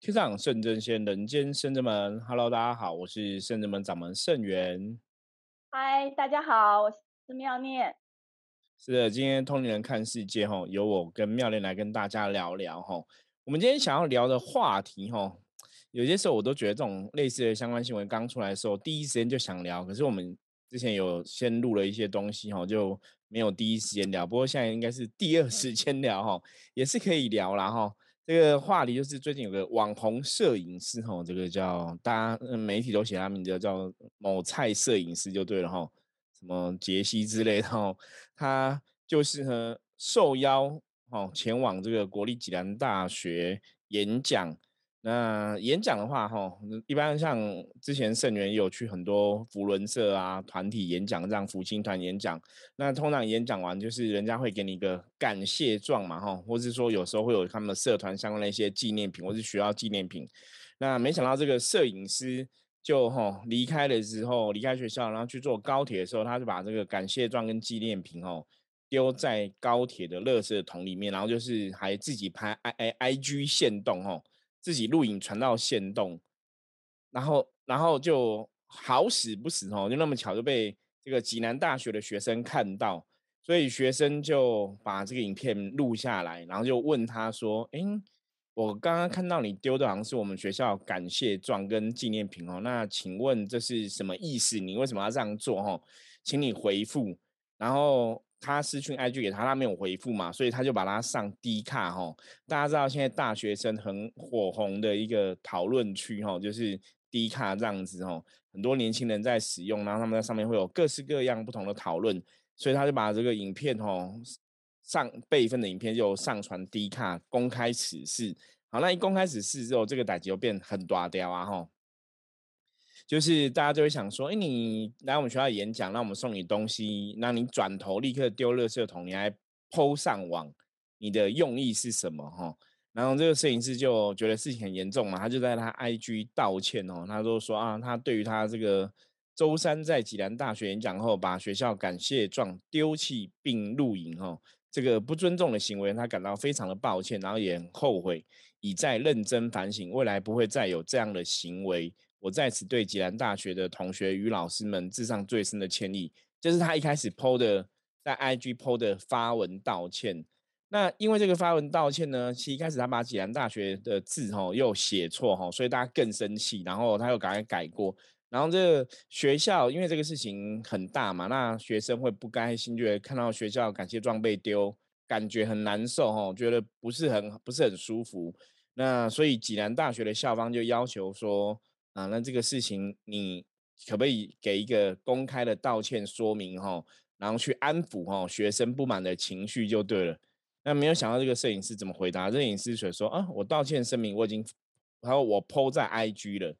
天上圣真仙，人间圣真门。Hello，大家好，我是圣真门掌门圣元。嗨，大家好，我是妙念。是的，今天通灵人看世界哈，由我跟妙念来跟大家聊聊哈。我们今天想要聊的话题哈，有些时候我都觉得这种类似的相关新闻刚出来的时候，第一时间就想聊。可是我们之前有先录了一些东西哈，就没有第一时间聊。不过现在应该是第二时间聊哈，也是可以聊了哈。这个话题就是最近有个网红摄影师哈，这个叫大家媒体都写他名字叫某菜摄影师就对了哈，什么杰西之类的哈，他就是呢受邀哦前往这个国立暨南大学演讲。那演讲的话，哈，一般像之前盛元有去很多福伦社啊团体演讲，这样福清团演讲。那通常演讲完，就是人家会给你一个感谢状嘛，哈，或是说有时候会有他们社团相关的一些纪念品，或是学校纪念品。那没想到这个摄影师就哈离开了之后，离开学校，然后去坐高铁的时候，他就把这个感谢状跟纪念品哦丢在高铁的垃圾桶里面，然后就是还自己拍 i i i g 线动哦。自己录影传到线动，然后然后就好死不死哦，就那么巧就被这个济南大学的学生看到，所以学生就把这个影片录下来，然后就问他说：“哎，我刚刚看到你丢的好像是我们学校感谢状跟纪念品哦，那请问这是什么意思？你为什么要这样做？哦，请你回复。”然后。他私讯 IG 给他，他没有回复嘛，所以他就把他上 D 卡哈。大家知道现在大学生很火红的一个讨论区哈，就是 D 卡这样子哈，很多年轻人在使用，然后他们在上面会有各式各样不同的讨论，所以他就把这个影片哈上备份的影片就上传 D 卡公开此事。好，那一公开此事之后，这个代就变很大掉啊哈。就是大家就会想说，哎，你来我们学校演讲，那我们送你东西，那你转头立刻丢垃圾桶，你还抛上网，你的用意是什么？哈，然后这个摄影师就觉得事情很严重嘛，他就在他 IG 道歉哦，他都说啊，他对于他这个周三在济南大学演讲后，把学校感谢状丢弃并录影哦，这个不尊重的行为，他感到非常的抱歉，然后也很后悔，已在认真反省，未来不会再有这样的行为。我在此对济南大学的同学与老师们致上最深的歉意。就是他一开始 PO 的，在 IG PO 的发文道歉。那因为这个发文道歉呢，其实一开始他把济南大学的字吼又写错吼，所以大家更生气，然后他又赶快改过。然后这个学校因为这个事情很大嘛，那学生会不甘心，觉得看到学校感谢状被丢，感觉很难受吼，觉得不是很不是很舒服。那所以济南大学的校方就要求说。啊，那这个事情你可不可以给一个公开的道歉说明哈，然后去安抚哈学生不满的情绪就对了。那没有想到这个摄影师怎么回答？摄影师却说啊，我道歉声明我已经，然后我 PO 在 IG 了。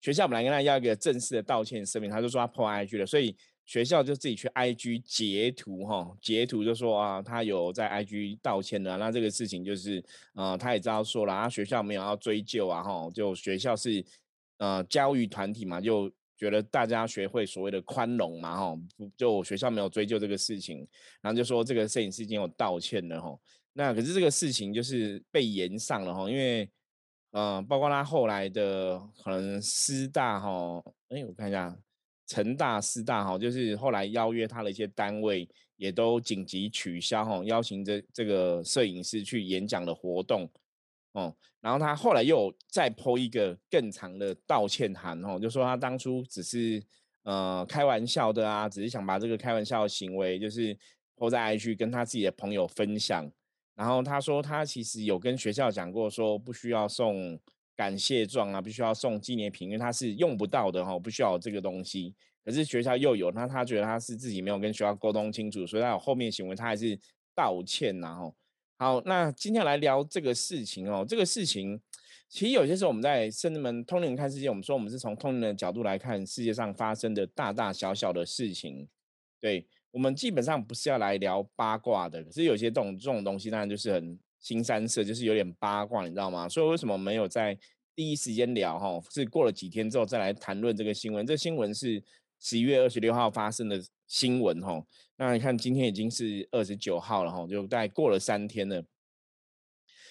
学校本来跟他要一个正式的道歉声明，他就说他 PO IG 了，所以学校就自己去 IG 截图哈，截图就说啊，他有在 IG 道歉的。那这个事情就是，呃，他也知道说了，啊，学校没有要追究啊哈，就学校是。呃，教育团体嘛，就觉得大家学会所谓的宽容嘛，哈，就学校没有追究这个事情，然后就说这个摄影师已经有道歉了，哈。那可是这个事情就是被延上了，哈，因为，呃，包括他后来的可能师大，哈，哎，我看一下，成大、师大，哈，就是后来邀约他的一些单位也都紧急取消，哈，邀请这这个摄影师去演讲的活动。哦，然后他后来又再剖一个更长的道歉函，哦，就说他当初只是呃开玩笑的啊，只是想把这个开玩笑的行为就是抛在 IG 跟他自己的朋友分享。然后他说他其实有跟学校讲过，说不需要送感谢状啊，不需要送纪念品，因为他是用不到的哈，不需要这个东西。可是学校又有，那他觉得他是自己没有跟学校沟通清楚，所以他有后面行为，他还是道歉然后。好，那今天来聊这个事情哦。这个事情其实有些时候我们在圣人们通灵看世界，我们说我们是从通灵的角度来看世界上发生的大大小小的事情。对我们基本上不是要来聊八卦的，可是有些这种这种东西当然就是很新三色，就是有点八卦，你知道吗？所以为什么没有在第一时间聊？哈，是过了几天之后再来谈论这个新闻。这新闻是十一月二十六号发生的。新闻哈，那你看今天已经是二十九号了哈，就大概过了三天了。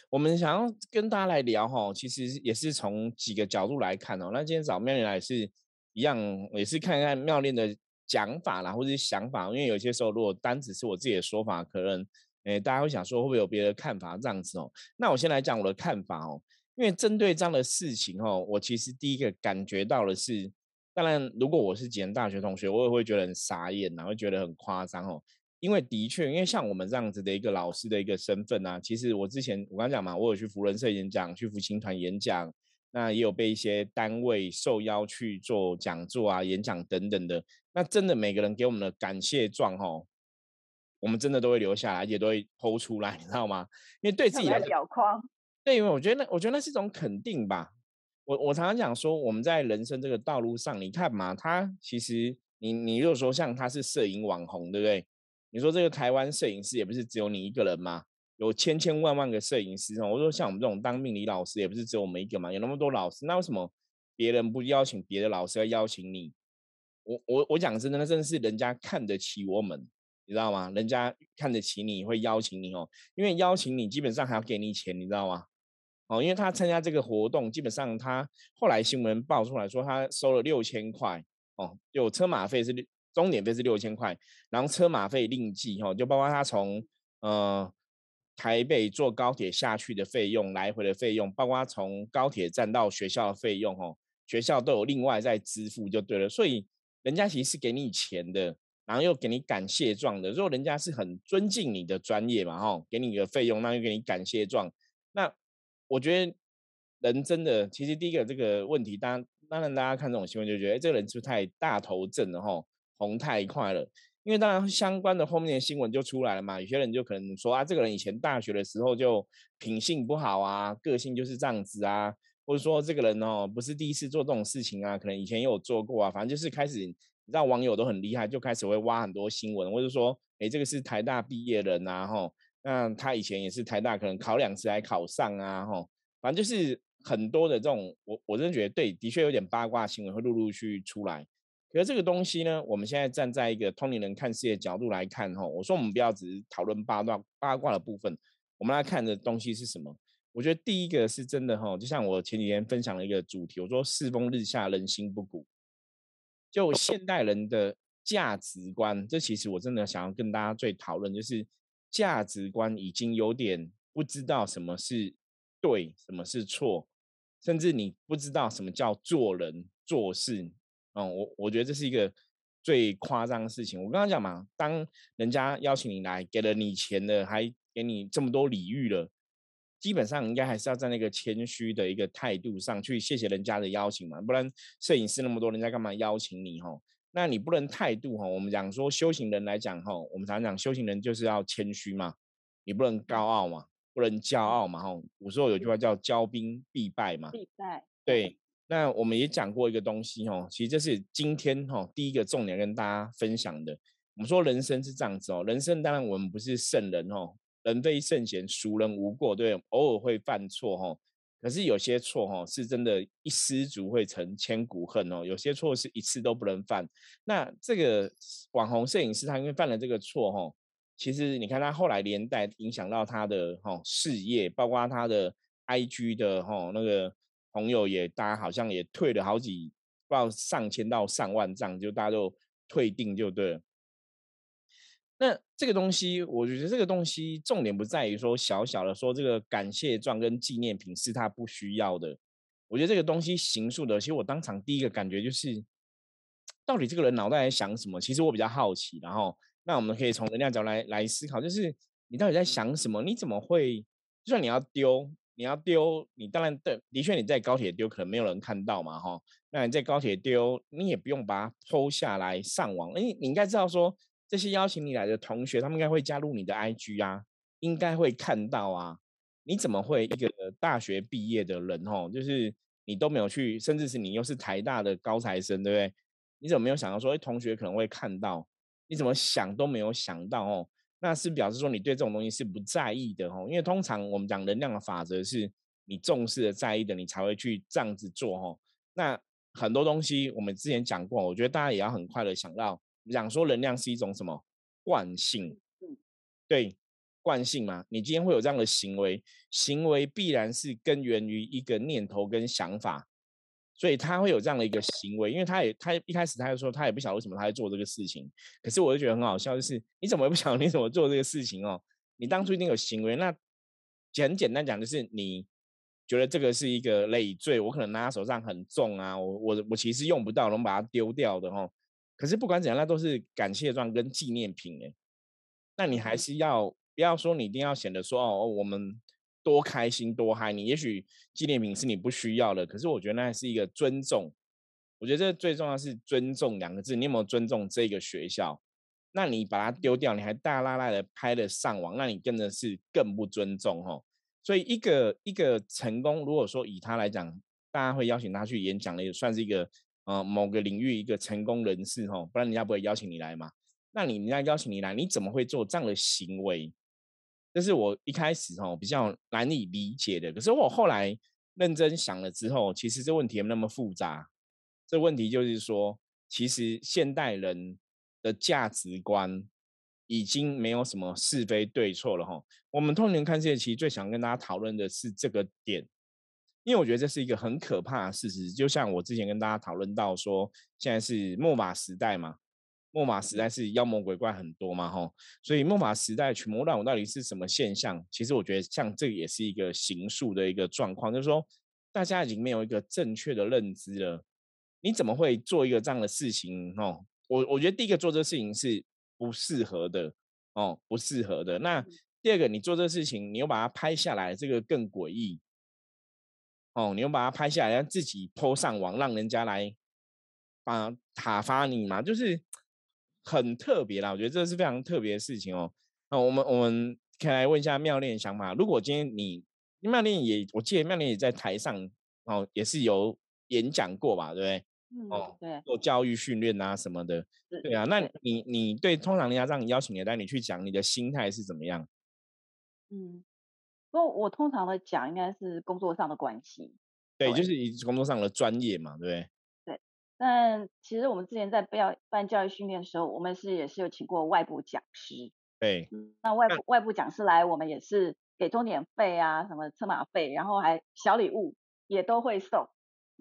我们想要跟大家来聊哈，其实也是从几个角度来看哦。那今天找妙恋来是一样，也是看看妙恋的讲法啦，或者是想法。因为有些时候如果单只是我自己的说法，可能诶大家会想说会不会有别的看法这样子哦。那我先来讲我的看法哦。因为针对这样的事情哦，我其实第一个感觉到的是，当然如果我是几年大学同学，我也会觉得很傻眼呐，会觉得很夸张哦。因为的确，因为像我们这样子的一个老师的一个身份啊，其实我之前我刚讲嘛，我有去福伦社演讲，去福青团演讲，那也有被一些单位受邀去做讲座啊、演讲等等的。那真的每个人给我们的感谢状哦，我们真的都会留下来，也都会剖出来，你知道吗？因为对自己来表框，对，因为我觉得那我觉得那是一种肯定吧。我我常常讲说，我们在人生这个道路上，你看嘛，他其实你你如果说像他是摄影网红，对不对？你说这个台湾摄影师也不是只有你一个人吗？有千千万万个摄影师哦。我说像我们这种当命理老师也不是只有我们一个嘛，有那么多老师，那为什么别人不邀请别的老师要邀请你？我我我讲真的，那真的是人家看得起我们，你知道吗？人家看得起你会邀请你哦，因为邀请你基本上还要给你钱，你知道吗？哦，因为他参加这个活动，基本上他后来新闻爆出来说他收了六千块哦，有车马费是。终点费是六千块，然后车马费另计哈，就包括他从呃台北坐高铁下去的费用，来回的费用，包括他从高铁站到学校的费用哦，学校都有另外再支付就对了。所以人家其实是给你钱的，然后又给你感谢状的。如果人家是很尊敬你的专业嘛哈，给你个费用，那又给你感谢状。我觉得人真的，其实第一个这个问题，当然当然大家看这种新闻就觉得，哎，这个人是不是太大头症了哈？红太快了，因为当然相关的后面的新闻就出来了嘛。有些人就可能说啊，这个人以前大学的时候就品性不好啊，个性就是这样子啊，或者说这个人哦不是第一次做这种事情啊，可能以前也有做过啊。反正就是开始，你知道网友都很厉害，就开始会挖很多新闻，或者说，哎，这个是台大毕业人啊，吼，那他以前也是台大，可能考两次还考上啊，吼，反正就是很多的这种，我我真的觉得对，的确有点八卦新闻会陆陆续续出来。可是这个东西呢，我们现在站在一个通灵人看世界角度来看，哈，我说我们不要只是讨论八卦八卦的部分，我们来看的东西是什么？我觉得第一个是真的，哈，就像我前几天分享了一个主题，我说世风日下，人心不古，就现代人的价值观，这其实我真的想要跟大家最讨论，就是价值观已经有点不知道什么是对，什么是错，甚至你不知道什么叫做人做事。嗯，我我觉得这是一个最夸张的事情。我刚刚讲嘛，当人家邀请你来，给了你钱的，还给你这么多礼遇了，基本上应该还是要在那个谦虚的一个态度上去谢谢人家的邀请嘛，不然摄影师那么多，人家干嘛邀请你哈？那你不能态度哈？我们讲说修行人来讲哈，我们常讲修行人就是要谦虚嘛，你不能高傲嘛，不能骄傲嘛哈。古时候有句话叫骄兵必败嘛，必败，对。那我们也讲过一个东西哦，其实这是今天哈第一个重点跟大家分享的。我们说人生是这样子哦，人生当然我们不是圣人哦，人非圣贤，孰人无过？对，偶尔会犯错哈，可是有些错哈是真的，一失足会成千古恨哦。有些错是一次都不能犯。那这个网红摄影师他因为犯了这个错哈，其实你看他后来连带影响到他的哈事业，包括他的 IG 的哈那个。朋友也，大家好像也退了好几，不知道上千到上万账，就大家都退订就对了。那这个东西，我觉得这个东西重点不在于说小小的说这个感谢状跟纪念品是他不需要的。我觉得这个东西形塑的，其实我当场第一个感觉就是，到底这个人脑袋在想什么？其实我比较好奇。然后，那我们可以从能量角来来思考，就是你到底在想什么？你怎么会，就算你要丢？你要丢，你当然的的确你在高铁丢，可能没有人看到嘛，哈。那你在高铁丢，你也不用把它偷下来上网。哎，你应该知道说，这些邀请你来的同学，他们应该会加入你的 IG 啊，应该会看到啊。你怎么会一个大学毕业的人，哦，就是你都没有去，甚至是你又是台大的高材生，对不对？你怎么没有想到说，哎，同学可能会看到？你怎么想都没有想到哦。那是表示说你对这种东西是不在意的哦，因为通常我们讲能量的法则是你重视的、在意的，你才会去这样子做哦。那很多东西我们之前讲过，我觉得大家也要很快的想到，讲说能量是一种什么惯性？对，惯性嘛，你今天会有这样的行为，行为必然是根源于一个念头跟想法，所以他会有这样的一个行为，因为他也他一开始他就说他也不晓得为什么他在做这个事情，可是我就觉得很好笑，就是你怎么也不晓得你怎么做这个事情哦，你当初一定有行为，那很简单讲就是你觉得这个是一个累赘，我可能拿在手上很重啊，我我我其实用不到，能把它丢掉的哦。可是不管怎样，那都是感谢状跟纪念品哎，那你还是要。不要说你一定要显得说哦，我们多开心多嗨，你也许纪念品是你不需要的，可是我觉得那是一个尊重。我觉得这最重要是尊重两个字，你有没有尊重这个学校？那你把它丢掉，你还大拉拉的拍了上网，那你真的是更不尊重哦。所以一个一个成功，如果说以他来讲，大家会邀请他去演讲的，也算是一个呃某个领域一个成功人士哦，不然人家不会邀请你来嘛。那你人家邀请你来，你怎么会做这样的行为？这是我一开始哦比较难以理解的，可是我后来认真想了之后，其实这问题没那么复杂。这问题就是说，其实现代人的价值观已经没有什么是非对错了哈。我们通年看世界，其实最想跟大家讨论的是这个点，因为我觉得这是一个很可怕的事实。就像我之前跟大家讨论到说，现在是末马时代嘛。末法时代是妖魔鬼怪很多嘛，吼，所以末法时代群魔乱舞到底是什么现象？其实我觉得像这个也是一个形塑的一个状况，就是说大家已经没有一个正确的认知了。你怎么会做一个这样的事情？哦，我我觉得第一个做这个事情是不适合的，哦，不适合的。那第二个，你做这个事情，你又把它拍下来，这个更诡异。哦，你又把它拍下来，让自己拖上网，让人家来把塔发你嘛，就是。很特别啦，我觉得这是非常特别的事情哦。那我们我们可以来问一下妙恋的想法。如果今天你妙恋也，我记得妙恋也在台上哦，也是有演讲过吧，对不对？嗯，哦，对，做教育训练啊什么的，对啊。那你你对通常人家让你邀请你带你去讲，你的心态是怎么样？嗯，不过我通常的讲应该是工作上的关系，对，就是以工作上的专业嘛，对不对？但其实我们之前在办办教育训练的时候，我们是也是有请过外部讲师。对，那外部外部讲师来，我们也是给钟点费啊，什么车马费，然后还小礼物也都会送。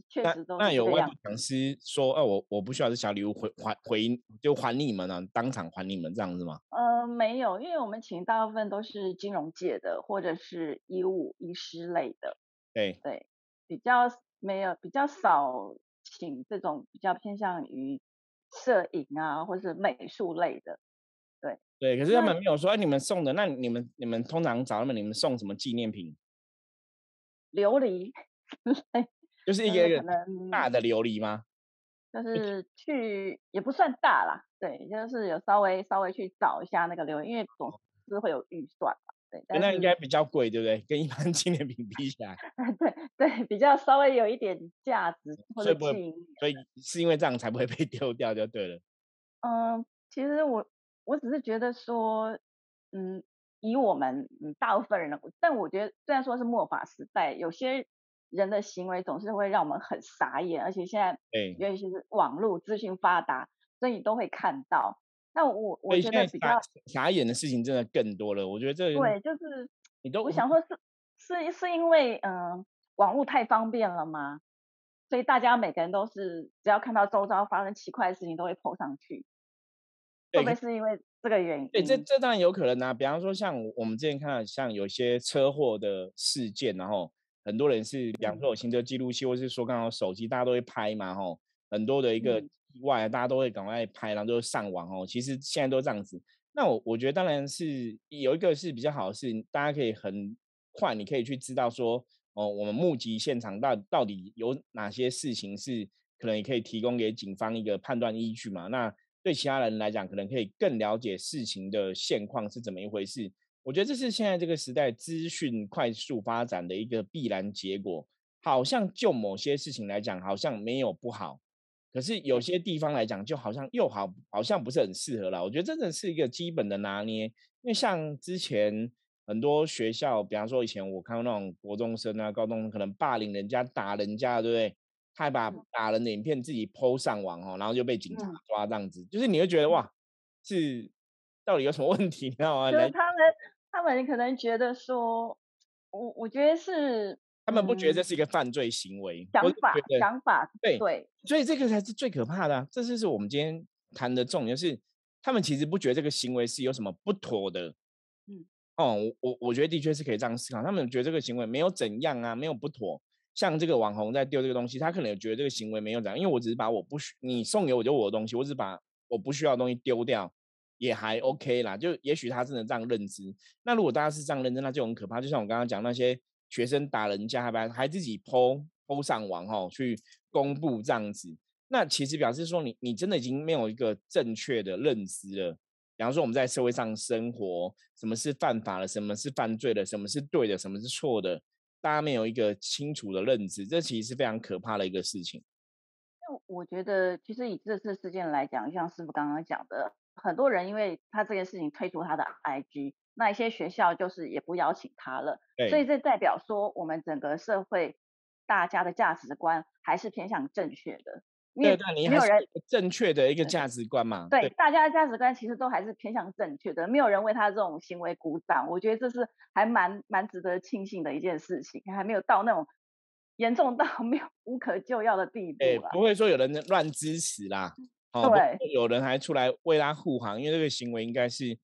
确实都那有外部讲师说，哦，我我不需要这小礼物回还回就还你们啊，当场还你们这样子吗？呃，没有，因为我们请大部分都是金融界的或者是医务医师类的。对对，比较没有比较少。请这种比较偏向于摄影啊，或是美术类的，对对。可是他们没有说，哎，你们送的，那你们你们通常找他们，你们送什么纪念品？琉璃，就是一个大的琉璃吗？就是去也不算大啦，对，就是有稍微稍微去找一下那个琉璃，因为总是会有预算嘛。对，那应该比较贵，对不对？跟一般纪念品比起来，对对，比较稍微有一点价值或者所以所以是因为这样才不会被丢掉，就对了。嗯，其实我我只是觉得说，嗯，以我们嗯大部分人的，但我觉得虽然说是末法时代，有些人的行为总是会让我们很傻眼，而且现在尤其是网络资讯发达，所以都会看到。那我我觉得比较傻眼的事情真的更多了。我觉得这对，就是你都我想说，是是是因为嗯，网络太方便了吗？所以大家每个人都是只要看到周遭发生奇怪的事情，都会 po 上去。会不会是因为这个原因？对，这这当然有可能啊。比方说，像我们之前看到像有些车祸的事件，然后很多人是，比方说有行车记录器，或是说刚好手机，大家都会拍嘛，吼，很多的一个意。外，大家都会赶快拍，然后就上网哦。其实现在都这样子。那我我觉得当然是有一个是比较好的是，大家可以很快，你可以去知道说，哦，我们目击现场到到底有哪些事情是可能也可以提供给警方一个判断依据嘛。那对其他人来讲，可能可以更了解事情的现况是怎么一回事。我觉得这是现在这个时代资讯快速发展的一个必然结果。好像就某些事情来讲，好像没有不好。可是有些地方来讲，就好像又好，好像不是很适合了。我觉得真的是一个基本的拿捏，因为像之前很多学校，比方说以前我看到那种国中生啊、高中生可能霸凌人家、打人家，对不对？他还把打人的影片自己 PO 上网哦，然后就被警察抓这样子，就是你会觉得哇，是到底有什么问题？你知道吗？就是他们他他们可能觉得说，我我觉得是他们不觉得这嗯是一个犯罪行为，想法想法对对所以这个才是最可怕的啊、这就是我们今天谈的重点，就是他们其实不觉得这个行为是有什么不妥的。嗯，哦，我我我觉得的确是可以这样思考，他们觉得这个行为没有怎样啊，没有不妥。像这个网红在丢这个东西，他可能有觉得这个行为没有怎样，因为我只是把我不需你送给我就我的东西，我只是把我不需要的东西丢掉，也还 OK 啦。就也许他真的这样认知。那如果大家是这样认知，那就很可怕。就像我刚刚讲那些学生打人家，还还自己 PO PO 上网哦，去公布这样子，那其实表示说你你真的已经没有一个正确的认知了。比方说我们在社会上生活，什么是犯法的，什么是犯罪的，什么是对的，什么是错的，大家没有一个清楚的认知，这其实是非常可怕的一个事情。那我觉得，其实以这次事件来讲，像师傅刚刚讲的，很多人因为他这件事情退出他的 IG，那一些学校就是也不邀请他了，所以这代表说我们整个社会大家的价值观还是偏向正确的，对对，你没有人正确的一个价值观嘛。对大家的价值观其实都还是偏向正确的，没有人为他这种行为鼓掌，我觉得这是还蛮蛮值得庆幸的一件事情，还没有到那种严重到 没有无可救药的地步哎，不会说有人乱支持啦，哦，对有人还出来为他护航，因为这个行为应该是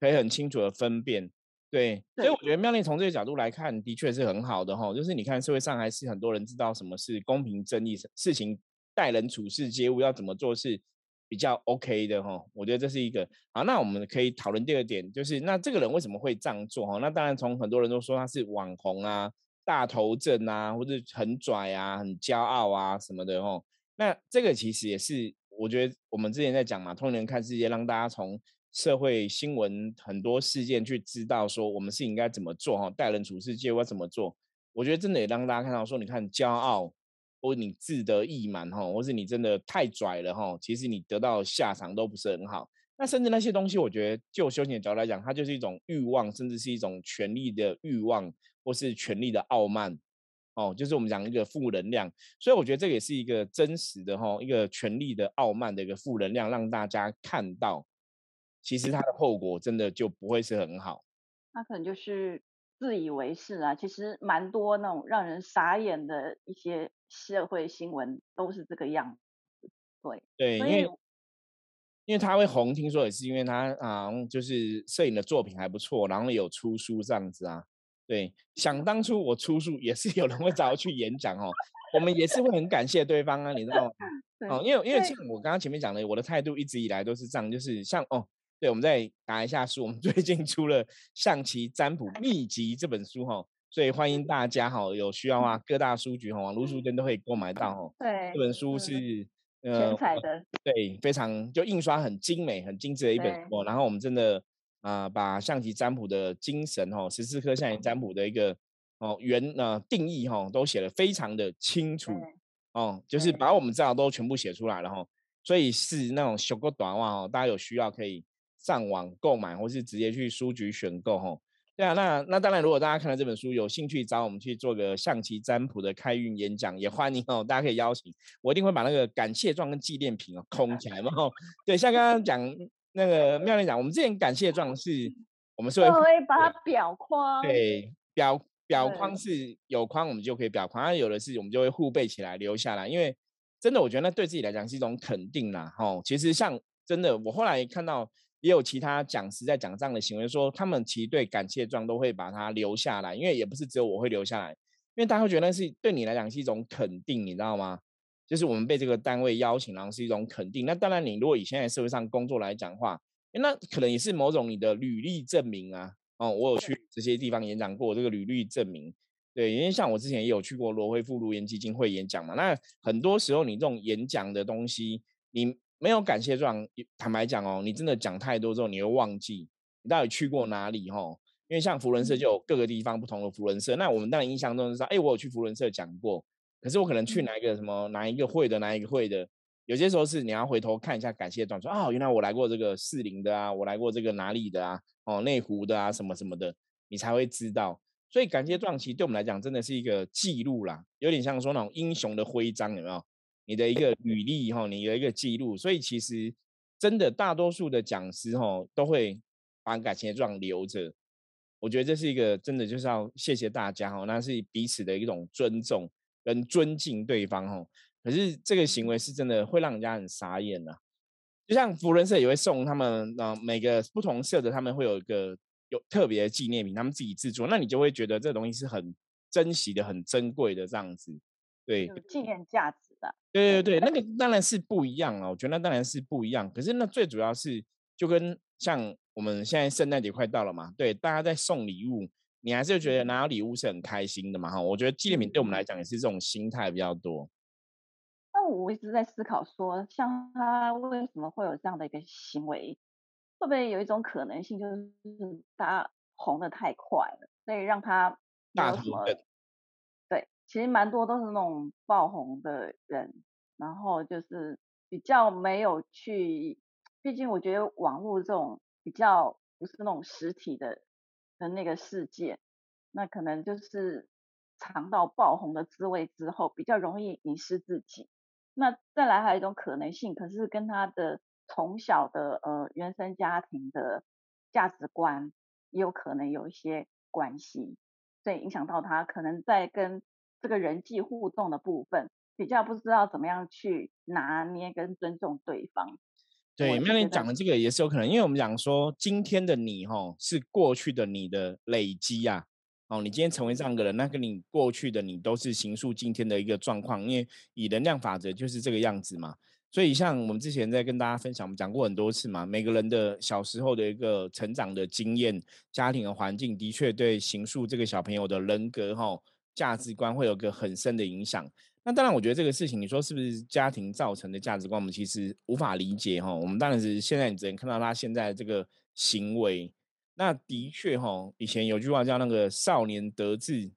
可以很清楚的分辨。对，所以我觉得妙丽从这个角度来看，的确是很好的哈。就是你看社会上还是很多人知道什么是公平正义，事情待人处事接物要怎么做是比较 OK 的哈。我觉得这是一个好。那我们可以讨论第二点，就是那这个人为什么会这样做哈？那当然从很多人都说他是网红啊、大头症啊，或者很拽啊、很骄傲啊什么的哦。那这个其实也是我觉得我们之前在讲嘛，通人看世界，让大家从社会新闻很多事件去知道说我们是应该怎么做哈，待人处事接物要怎么做。我觉得真的也让大家看到说，你看骄傲，或你自得意满哈，或是你真的太拽了哈，其实你得到下场都不是很好。那甚至那些东西，我觉得就修行的角度来讲，它就是一种欲望，甚至是一种权力的欲望，或是权力的傲慢。哦，就是我们讲一个负能量，所以我觉得这个也是一个真实的哈，一个权力的傲慢的一个负能量，让大家看到，其实它的后果真的就不会是很好。他可能就是自以为是啊，其实蛮多那种让人傻眼的一些社会新闻都是这个样子。对，对，因为因为他会红，听说也是因为他啊，就是摄影的作品还不错，然后有出书这样子啊。对，想当初我出书也是有人会找我去演讲哦，我们也是会很感谢对方啊，你知道吗？哦，因为因为像我刚刚前面讲的，我的态度一直以来都是这样，就是像哦，对，我们再打一下书，我们 最近出了《象棋占卜秘籍》这本书哈、所以欢迎大家哈、有需要啊，各大书局哈、网络书店都可以购买到哦、对这本书嗯是呃全彩的，对，非常就印刷很精美、很精致的一本对。书哦。然后我们真的啊、把象棋占卜的精神哈，十四颗象棋占卜的一个哦原呃定义哈、都写的非常的清楚哦，就是把我们知道都全部写出来了哈、所以是那种小个短袜哦，大家有需要可以上网购买，或是直接去书局选购哈、对啊，那那当然，如果大家看了这本书有兴趣找我们去做个象棋占卜的开运演讲，也欢迎哦，大家可以邀请，我一定会把那个感谢状跟纪念品哦空起来嘛。哦，对，像刚刚讲那个妙玲讲，我们之前感谢状是我们是会我会把它裱框，对表表框是有框，我们就可以表框；，那有的是我们就会互背起来留下来。因为真的，我觉得那对自己来讲是一种肯定啦。吼，其实像真的，我后来看到也有其他讲师在讲这样的行为，说他们其实对感谢状都会把它留下来，因为也不是只有我会留下来，因为大家会觉得那是对你来讲是一种肯定，你知道吗？就是我们被这个单位邀请，然后是一种肯定。那当然，你如果以现在社会上工作来讲的话，那可能也是某种你的履历证明啊。哦，我有去这些地方演讲过，这个履历证明。对，因为像我之前也有去过罗辉富路演基金会演讲嘛。那很多时候你这种演讲的东西，你没有感谢状，坦白讲哦，你真的讲太多之后，你会忘记你到底去过哪里哦。因为像福伦社就有各个地方不同的福伦社，那我们当然印象中是说，哎，我有去福伦社讲过，可是我可能去嗯哪一个什么哪一个会的哪一个会的，有些时候是你要回头看一下感谢状，说啊、原来我来过这个士林的啊，我来过这个哪里的啊，哦，内湖的啊，什么什么的，你才会知道。所以感谢状其实对我们来讲真的是一个记录啦，有点像说那种英雄的徽章，有没有？你的一个履历哈，你的一个记录。所以其实真的大多数的讲师哈都会把感谢状留着。我觉得这是一个真的就是要谢谢大家哈，那是彼此的一种尊重跟尊敬对方哦。可是这个行为是真的会让人家很傻眼呐。就像福伦社也会送他们啊，每个不同社的他们会有一个有特别的纪念品，他们自己制作，那你就会觉得这东西是很珍惜的、很珍贵的这样子。对，有纪念价值的。对对对，那个当然是不一样了。我觉得那当然是不一样。可是那最主要是就跟像我们现在圣诞节快到了嘛，对，大家在送礼物，你还是觉得拿到礼物是很开心的嘛哈。我觉得纪念品对我们来讲也是这种心态比较多。那我一直在思考说，像他为什么会有这样的一个行为？会不会有一种可能性，就是他红的太快了，所以让他大什么？对，其实蛮多都是那种爆红的人，然后就是比较没有去，毕竟我觉得网络这种比较不是那种实体的的那个世界，那可能就是尝到爆红的滋味之后，比较容易迷失自己。那再来还有一种可能性，可是跟他的从小的呃原生家庭的价值观也有可能有一些关系，所以影响到他可能在跟这个人际互动的部分比较不知道怎么样去拿捏跟尊重对方。对，那你讲的这个也是有可能，因为我们讲说今天的你哈是过去的你的累积呀。哦，你今天成为这样的人，那跟你过去的你都是形塑今天的一个状况，因为以能量法则就是这个样子嘛。所以像我们之前在跟大家分享，我们讲过很多次嘛，每个人的小时候的一个成长的经验、家庭的环境，的确对形塑这个小朋友的人格哈价值观会有个很深的影响。那当然，我觉得这个事情，你说是不是家庭造成的价值观，我们其实无法理解哈。我们当然是现在你只能看到他现在这个行为。那的确哈，以前有句话叫那个“少年得志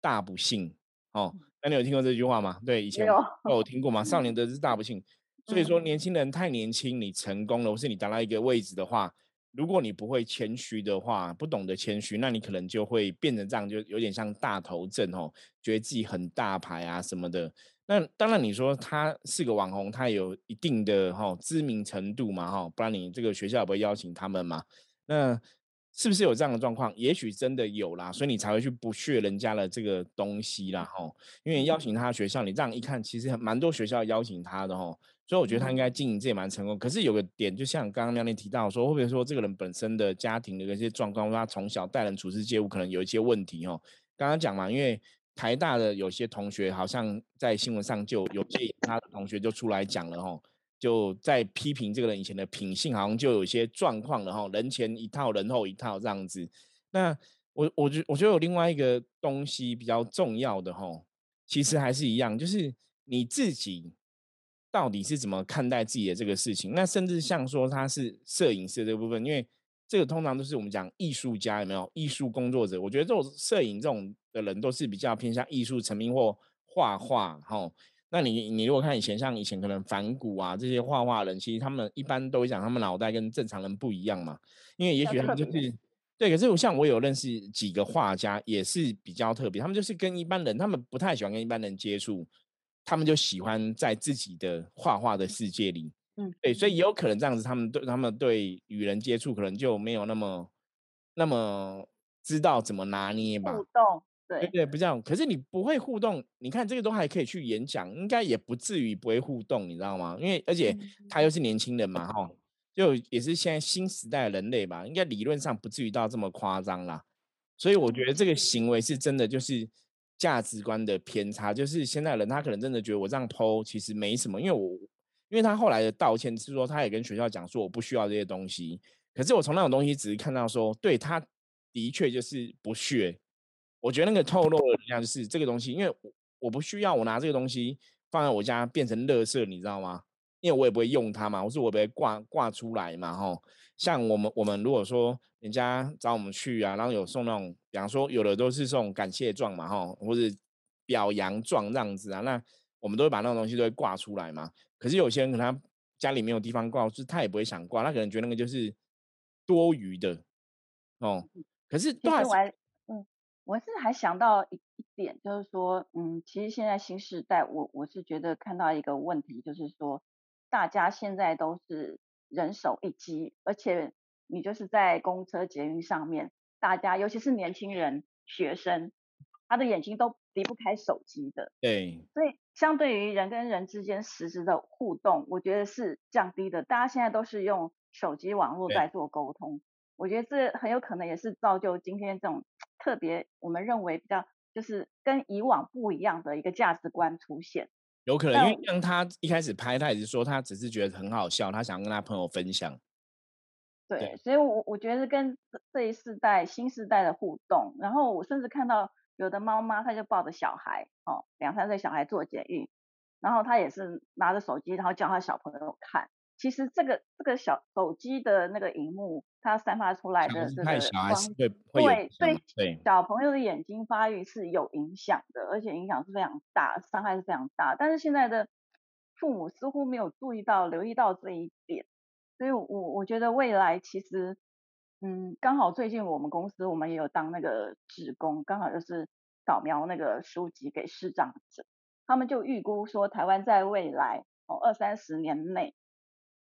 大不幸”哦，那你有听过这句话吗？对，以前 有听过吗？“少年得志大不幸”，所以说年轻人太年轻，你成功了，或是你达到一个位置的话，如果你不会谦虚的话，不懂得谦虚，那你可能就会变成这样，就有点像大头症哦，觉得自己很大牌啊什么的。那当然，你说他是个网红，他有一定的哈知名程度嘛哈，不然你这个学校不会邀请他们嘛？那是不是有这样的状况？也许真的有啦，所以你才会去不屑人家的这个东西啦，吼。因为邀请他学校，你这样一看，其实蛮多学校邀请他的吼，所以我觉得他应该经营这也蛮成功。可是有个点，就像刚刚妙丽提到说，会不会说这个人本身的家庭的一些状况，他从小待人处事接物可能有一些问题哦。刚刚讲嘛，因为台大的有些同学好像在新闻上就有些他的同学就出来讲了哦。就在批评这个人以前的品性，好像就有一些状况了哈，人前一套，人后一套这样子。那我我觉我觉得有另外一个东西比较重要的哈，其实还是一样，就是你自己到底是怎么看待自己的这个事情。那甚至像说他是摄影师这部分，因为这个通常都是我们讲艺术家有没有艺术工作者？我觉得这种摄影这种的人都是比较偏向艺术成名或画画哈。那你你如果看以前，像以前可能反骨啊这些画画人，其实他们一般都会讲他们脑袋跟正常人不一样嘛，因为也许他们就是对。可是我像我有认识几个画家，也是比较特别，他们就是跟一般人，他们不太喜欢跟一般人接触，他们就喜欢在自己的画画的世界里，嗯，对，所以也有可能这样子，他们对他们对与人接触可能就没有那么那么知道怎么拿捏吧。互动。对对，不这样。可是你不会互动，你看这个都还可以去演讲，应该也不至于不会互动，你知道吗？因为而且他又是年轻人嘛，哈，就也是现在新时代的人类吧，应该理论上不至于到这么夸张啦。所以我觉得这个行为是真的，就是价值观的偏差。就是现在人他可能真的觉得我这样剖其实没什么，因为我因为他后来的道歉是说他也跟学校讲说我不需要这些东西。可是我从那种东西只是看到说，对他的确就是不屑。我觉得那个透露的能量就是这个东西，因为我我不需要我拿这个东西放在我家变成垃圾，你知道吗？因为我也不会用它嘛，或是我不会挂挂出来嘛，吼。像我们我们如果说人家找我们去啊，然后有送那种，比方说有的都是送感谢状嘛，吼，或者表扬状这样子啊，那我们都会把那种东西都会挂出来嘛。可是有些人可能他家里没有地方挂，就是他也不会想挂，他可能觉得那个就是多余的哦。可是都还是。我是还想到一一点，就是说，嗯，其实现在新时代，我我是觉得看到一个问题，就是说，大家现在都是人手一机，而且你就是在公车捷运上面，大家，尤其是年轻人、学生，他的眼睛都离不开手机的。对，所以相对于人跟人之间实时的互动，我觉得是降低的。大家现在都是用手机网络在做沟通，我觉得这很有可能也是造就今天这种特别我们认为比较就是跟以往不一样的一个价值观出现。有可能，因为像他一开始拍，他也是说他只是觉得很好笑，他想跟他朋友分享。对，所以，我我觉得跟这一世代、新时代的互动，然后我甚至看到有的猫妈，她就抱着小孩，哦，两三岁小孩做检孕，然后她也是拿着手机，然后叫他小朋友看。其实这个这个小手机的那个荧幕，它散发出来的这个光，对对对小朋友的眼睛发育是有影响的，而且影响是非常大，伤害是非常大。但是现在的父母似乎没有注意到、留意到这一点，所以我我觉得未来其实，嗯，刚好最近我们公司我们也有当那个职工，刚好就是扫描那个书籍给视障者，他们就预估说台湾在未来哦二三十年内。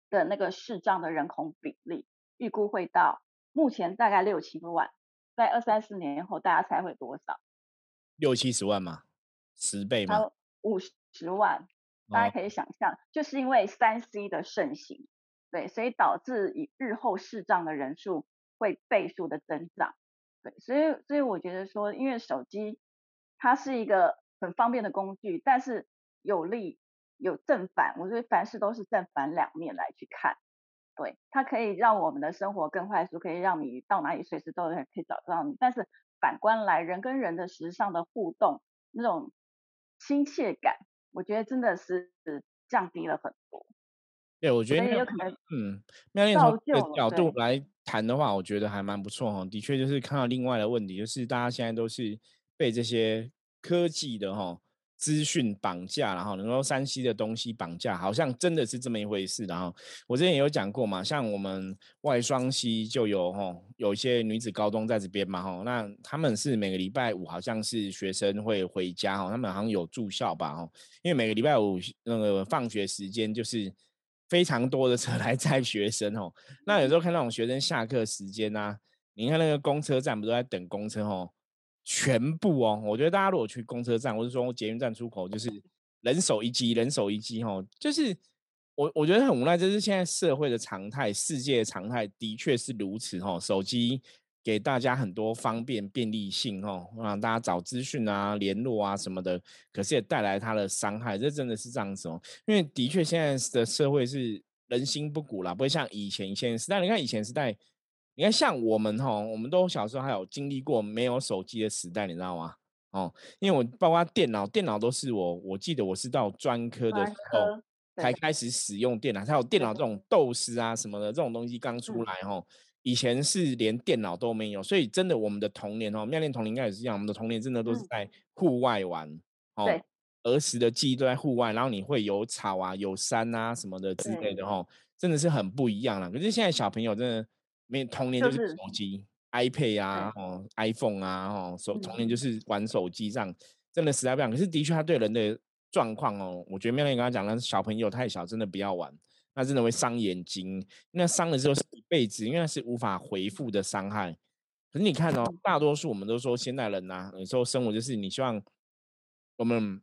的那个视障的人口比例预估会到目前大概六七万，在二三四年后大家猜会多少？六七十万吗？十倍吗？五十万，大家可以想象，就是因为三 C 的盛行，对，所以导致以日后视障的人数会倍数的增长，对，所以所以我觉得说，因为手机它是一个很方便的工具，但是有利。有正反，我觉得凡事都是正反两面来去看，对，它可以让我们的生活更快速，可以让你到哪里随时都可以找到你。但是反观来，人跟人的时尚的互动，那种亲切感，我觉得真的是降低了很多。对，我觉得有可能，嗯，妙丽从这个角度来谈的话，我觉得还蛮不错哈。的确，就是看到另外的问题，就是大家现在都是被这些科技的哈。资讯绑架，然后能够山西的东西绑架，好像真的是这么一回事。然后我之前也有讲过嘛，像我们外双溪就有吼，有一些女子高中在这边嘛吼，那他们是每个礼拜五好像是学生会回家哈，他们好像有住校吧吼，因为每个礼拜五那个放学时间就是非常多的车 来载学生吼，那有时候看那种学生下课时间呐，你看那个公车站不都在等公车吼？全部哦，我觉得大家如果去公车站，或者说捷运站出口，就是人手一机，人手一机哈，就是我我觉得很无奈，这是现在社会的常态，世界的常态的确是如此哈。手机给大家很多方便便利性哦，让大家找资讯啊、联络啊什么的，可是也带来它的伤害，这真的是这样子哦。因为的确现在的社会是人心不古啦，不会像以前以前时代，你看以前时代。你看，像我们哈，我们都小时候还有经历过没有手机的时代，你知道吗？哦，因为我包括电脑，电脑都是我，我记得我是到专科的时候才开始使用电脑，才有电脑这种斗士啊什么的这种东西刚出来哈。以前是连电脑都没有，所以真的我们的童年哦，妙恋童年应该也是一样，我们的童年真的都是在户外玩哦，儿时的记忆都在户外，然后你会有草啊、有山啊什么的之类的哈，真的是很不一样了。可是现在小朋友真的。没童年就是手机，iPad 啊，哦，iPhone 啊，哦，手童年就是玩手机这样，真的实在不一样。可是的确，他对人的状况哦，我觉得妙莲刚刚讲的，小朋友太小，真的不要玩，那真的会伤眼睛。那伤了之后是一辈子，因为那是无法回复的伤害。可是你看哦，大多数我们都说现代人呐，有时候生活就是你希望我们。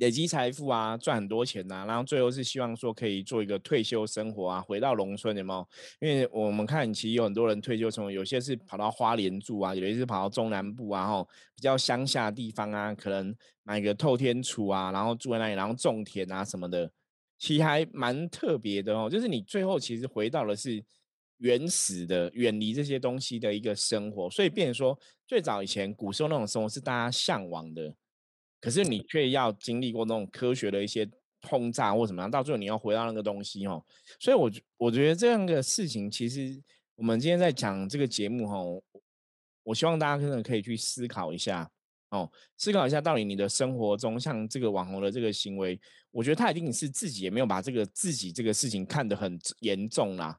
累积财富啊，赚很多钱呐，然后最后是希望说可以做一个退休生活啊，回到农村有没有？因为我们看其实有很多人退休生活，有些是跑到花莲住啊，有些是跑到中南部啊，吼比较乡下地方啊，可能买个透天厝啊，然后住在那里，然后种田啊什么的，其实还蛮特别的哦。就是你最后其实回到的是原始的、远离这些东西的一个生活，所以变说最早以前古时候那种生活是大家向往的。可是你却要经历过那种科学的一些轰炸或怎么样，到最后你要回到那个东西哦。所以，我我觉得这样的事情，其实我们今天在讲这个节目哈，我希望大家真的可以去思考一下哦，思考一下到底你的生活中像这个网红的这个行为，我觉得他一定是自己也没有把这个自己这个事情看得很严重啦。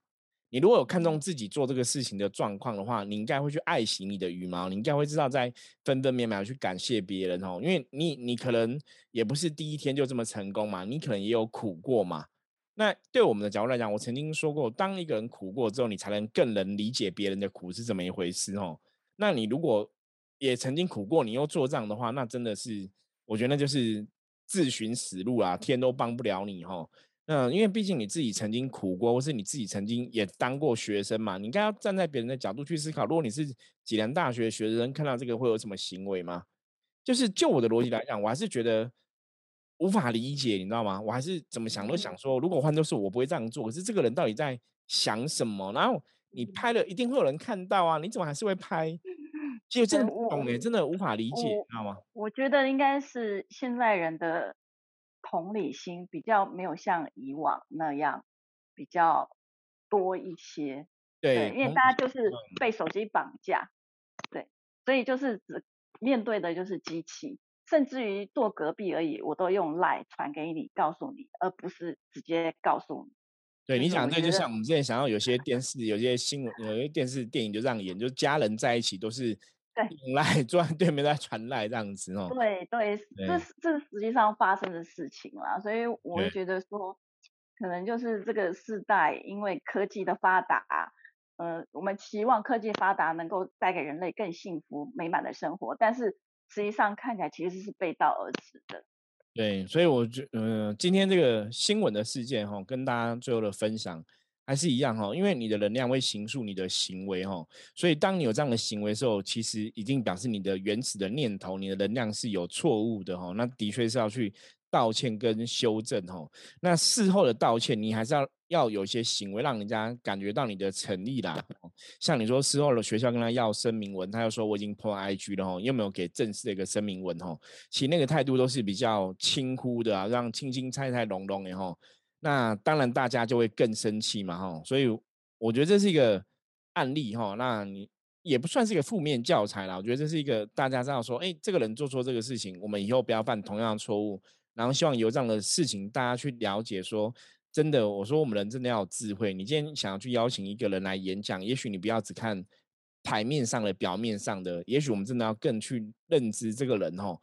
你如果有看中自己做这个事情的状况的话，你应该会去爱惜你的羽毛，你应该会知道在分分秒秒去感谢别人哦，因为你你可能也不是第一天就这么成功嘛，你可能也有苦过嘛。那对我们的角度来讲，我曾经说过，当一个人苦过之后，你才能更能理解别人的苦是怎么一回事哦。那你如果也曾经苦过，你又做这样的话，那真的是我觉得那就是自寻死路啊，天都帮不了你哈。那因为毕竟你自己曾经苦过，或是你自己曾经也当过学生嘛，你应该要站在别人的角度去思考。如果你是济南大学学生，看到这个会有什么行为吗？就是就我的逻辑来讲，我还是觉得无法理解，你知道吗？我还是怎么想都想说，如果换作是我，不会这样做。可是这个人到底在想什么？然后你拍了，一定会有人看到啊！你怎么还是会拍？其实真的不懂哎，真的无法理解，你知道吗？我觉得应该是现在人的同理心比较没有像以往那样比较多一些。对，因为大家就是被手机绑架，对，所以就是只面对的就是机器，甚至于坐隔壁而已，我都用赖传给你，告诉你，而不是直接告诉你。对你讲这就像我们之前想要有些电视、有些新闻、有些电视电影就这样演，就家人在一起都是。赖坐在对面在传赖这样子哦。对对，这这实际上发生的事情啦，所以我会觉得说，可能就是这个世代因为科技的发达，呃，我们期望科技发达能够带给人类更幸福美满的生活，但是实际上看起来其实是背道而驰的。对，所以我觉嗯，今天这个新闻的事件哈，跟大家最后的分享。还是一样哈，因为你的能量会形塑你的行为哈，所以当你有这样的行为的时候，其实已经表示你的原始的念头、你的能量是有错误的哈。那的确是要去道歉跟修正哈。那事后的道歉，你还是要要有一些行为，让人家感觉到你的诚意啦。像你说事后的学校跟他要声明文，他又说我已经破 IG 了哈，有没有给正式的一个声明文哈？其实那个态度都是比较轻忽的啊，让轻轻菜菜浓浓的哈。那当然，大家就会更生气嘛，哈，所以我觉得这是一个案例，哈，那你也不算是一个负面教材啦。我觉得这是一个大家知道说，哎，这个人做错这个事情，我们以后不要犯同样的错误。然后希望有这样的事情，大家去了解说，真的，我说我们人真的要有智慧。你今天想要去邀请一个人来演讲，也许你不要只看台面上的、表面上的，也许我们真的要更去认知这个人，哈。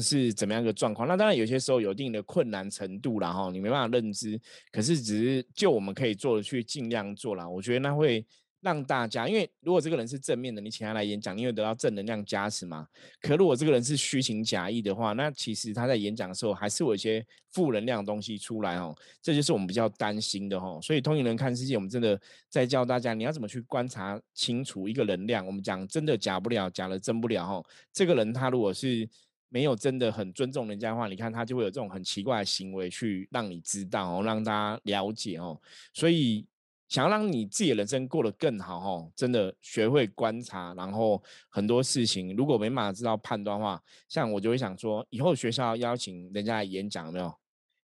是怎么样一个状况？那当然有些时候有一定的困难程度然后你没办法认知。可是只是就我们可以做的去尽量做了。我觉得那会让大家，因为如果这个人是正面的，你请他来演讲，你会得到正能量加持嘛。可如果这个人是虚情假意的话，那其实他在演讲的时候还是有一些负能量的东西出来哦。这就是我们比较担心的哦。所以通灵人看世界，我们真的在教大家，你要怎么去观察清楚一个能量。我们讲真的假不了，假的真不了哦。这个人他如果是。没有真的很尊重人家的话，你看他就会有这种很奇怪的行为，去让你知道哦，让大家了解哦。所以想要让你自己的人生过得更好哦，真的学会观察，然后很多事情如果没办法知道判断的话，像我就会想说，以后学校邀请人家来演讲，有没有？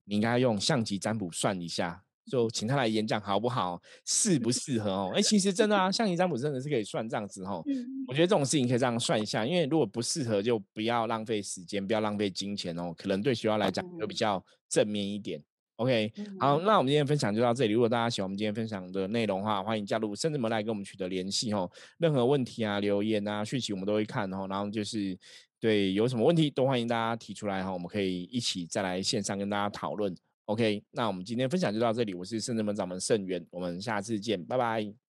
你应该用象棋占卜算一下。就请他来演讲好不好？适不适合哦？哎，其实真的啊，像你占卜真的是可以算这样子哦。我觉得这种事情可以这样算一下，因为如果不适合，就不要浪费时间，不要浪费金钱哦。可能对学校来讲就比较正面一点。OK，好，那我们今天分享就到这里。如果大家喜欢我们今天分享的内容的话，欢迎加入甚至门来跟我们取得联系哦。任何问题啊、留言啊、讯息我们都会看哦。然后就是对有什么问题都欢迎大家提出来哈，我们可以一起再来线上跟大家讨论。OK，那我们今天分享就到这里。我是圣人门掌门盛元，我们下次见，拜拜。